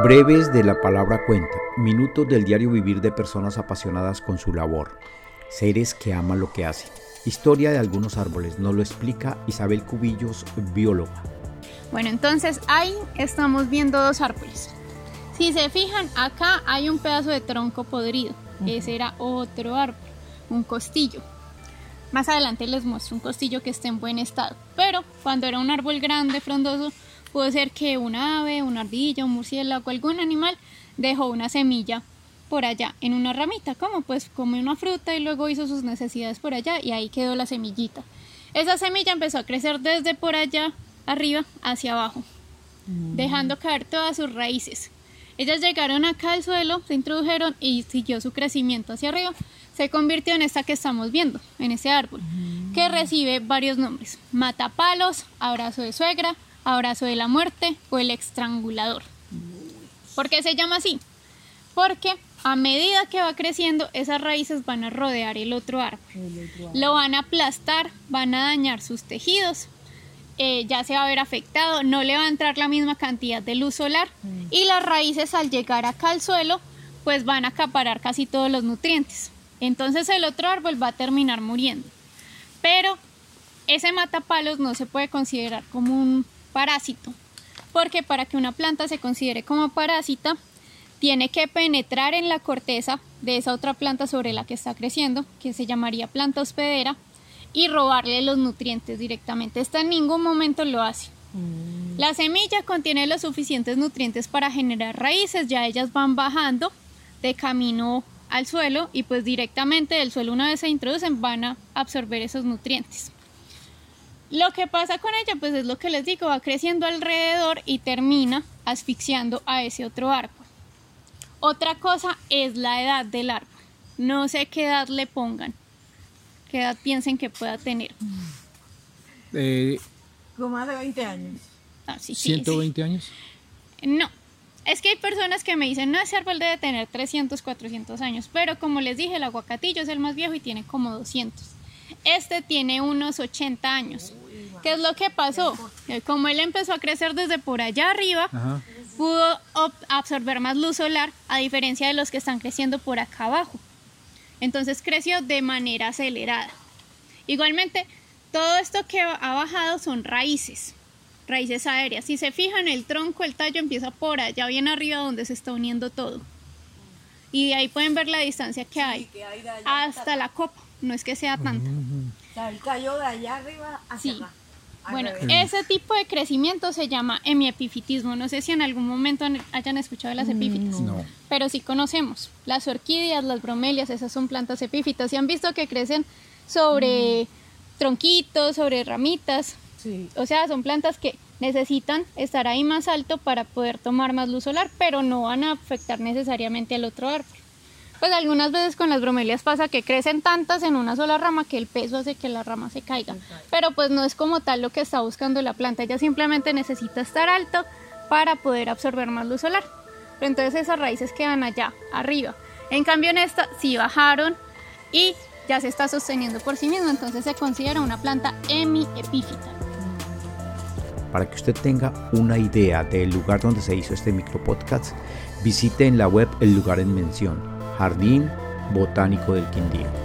Breves de la palabra cuenta, minutos del diario vivir de personas apasionadas con su labor, seres que aman lo que hacen. Historia de algunos árboles, nos lo explica Isabel Cubillos, bióloga. Bueno, entonces ahí estamos viendo dos árboles. Si se fijan, acá hay un pedazo de tronco podrido. Ese era otro árbol, un costillo. Más adelante les muestro un costillo que esté en buen estado. Pero cuando era un árbol grande, frondoso, puede ser que un ave, una ardilla, un murciélago, algún animal dejó una semilla por allá en una ramita, como pues come una fruta y luego hizo sus necesidades por allá y ahí quedó la semillita. Esa semilla empezó a crecer desde por allá arriba hacia abajo, mm. dejando caer todas sus raíces. Ellas llegaron acá al suelo, se introdujeron y siguió su crecimiento hacia arriba. Se convirtió en esta que estamos viendo, en ese árbol, que mm. recibe varios nombres. Matapalos, abrazo de suegra, abrazo de la muerte o el estrangulador. ¿Por qué se llama así? Porque a medida que va creciendo, esas raíces van a rodear el otro árbol. Lo van a aplastar, van a dañar sus tejidos, eh, ya se va a ver afectado, no le va a entrar la misma cantidad de luz solar mm. y las raíces al llegar acá al suelo, pues van a acaparar casi todos los nutrientes. Entonces el otro árbol va a terminar muriendo. Pero ese matapalos no se puede considerar como un parásito, porque para que una planta se considere como parásita, tiene que penetrar en la corteza de esa otra planta sobre la que está creciendo, que se llamaría planta hospedera, y robarle los nutrientes directamente. Esta en ningún momento lo hace. Mm. La semilla contiene los suficientes nutrientes para generar raíces, ya ellas van bajando de camino al suelo y pues directamente del suelo una vez se introducen van a absorber esos nutrientes. Lo que pasa con ella, pues es lo que les digo, va creciendo alrededor y termina asfixiando a ese otro árbol. Otra cosa es la edad del árbol. No sé qué edad le pongan, qué edad piensen que pueda tener. Eh, Como más de 20 años. Ah, sí, ¿120 años? No, es que hay personas que me dicen, no, ese árbol debe tener 300, 400 años, pero como les dije, el aguacatillo es el más viejo y tiene como 200. Este tiene unos 80 años. ¿Qué es lo que pasó? Eh, como él empezó a crecer desde por allá arriba, pudo absorber más luz solar a diferencia de los que están creciendo por acá abajo. Entonces creció de manera acelerada. Igualmente, todo esto que ha bajado son raíces, raíces aéreas. Si se fijan, el tronco, el tallo empieza por allá bien arriba donde se está uniendo todo. Y de ahí pueden ver la distancia que hay, hasta la copa. No es que sea tanta. el tallo de allá arriba hacia sí. Bueno, ese tipo de crecimiento se llama hemiepifitismo. No sé si en algún momento hayan escuchado de las mm, epífitas, no. pero sí conocemos. Las orquídeas, las bromelias, esas son plantas epífitas. Y han visto que crecen sobre mm. tronquitos, sobre ramitas. O sea, son plantas que necesitan estar ahí más alto para poder tomar más luz solar, pero no van a afectar necesariamente al otro árbol pues algunas veces con las bromelias pasa que crecen tantas en una sola rama que el peso hace que la rama se caiga. Pero pues no es como tal lo que está buscando la planta, ella simplemente necesita estar alto para poder absorber más luz solar. Entonces esas raíces quedan allá, arriba. En cambio en esta sí bajaron y ya se está sosteniendo por sí mismo, entonces se considera una planta hemiepífita. Para que usted tenga una idea del lugar donde se hizo este micropodcast, visite en la web el lugar en mención Jardín Botánico del Quindío.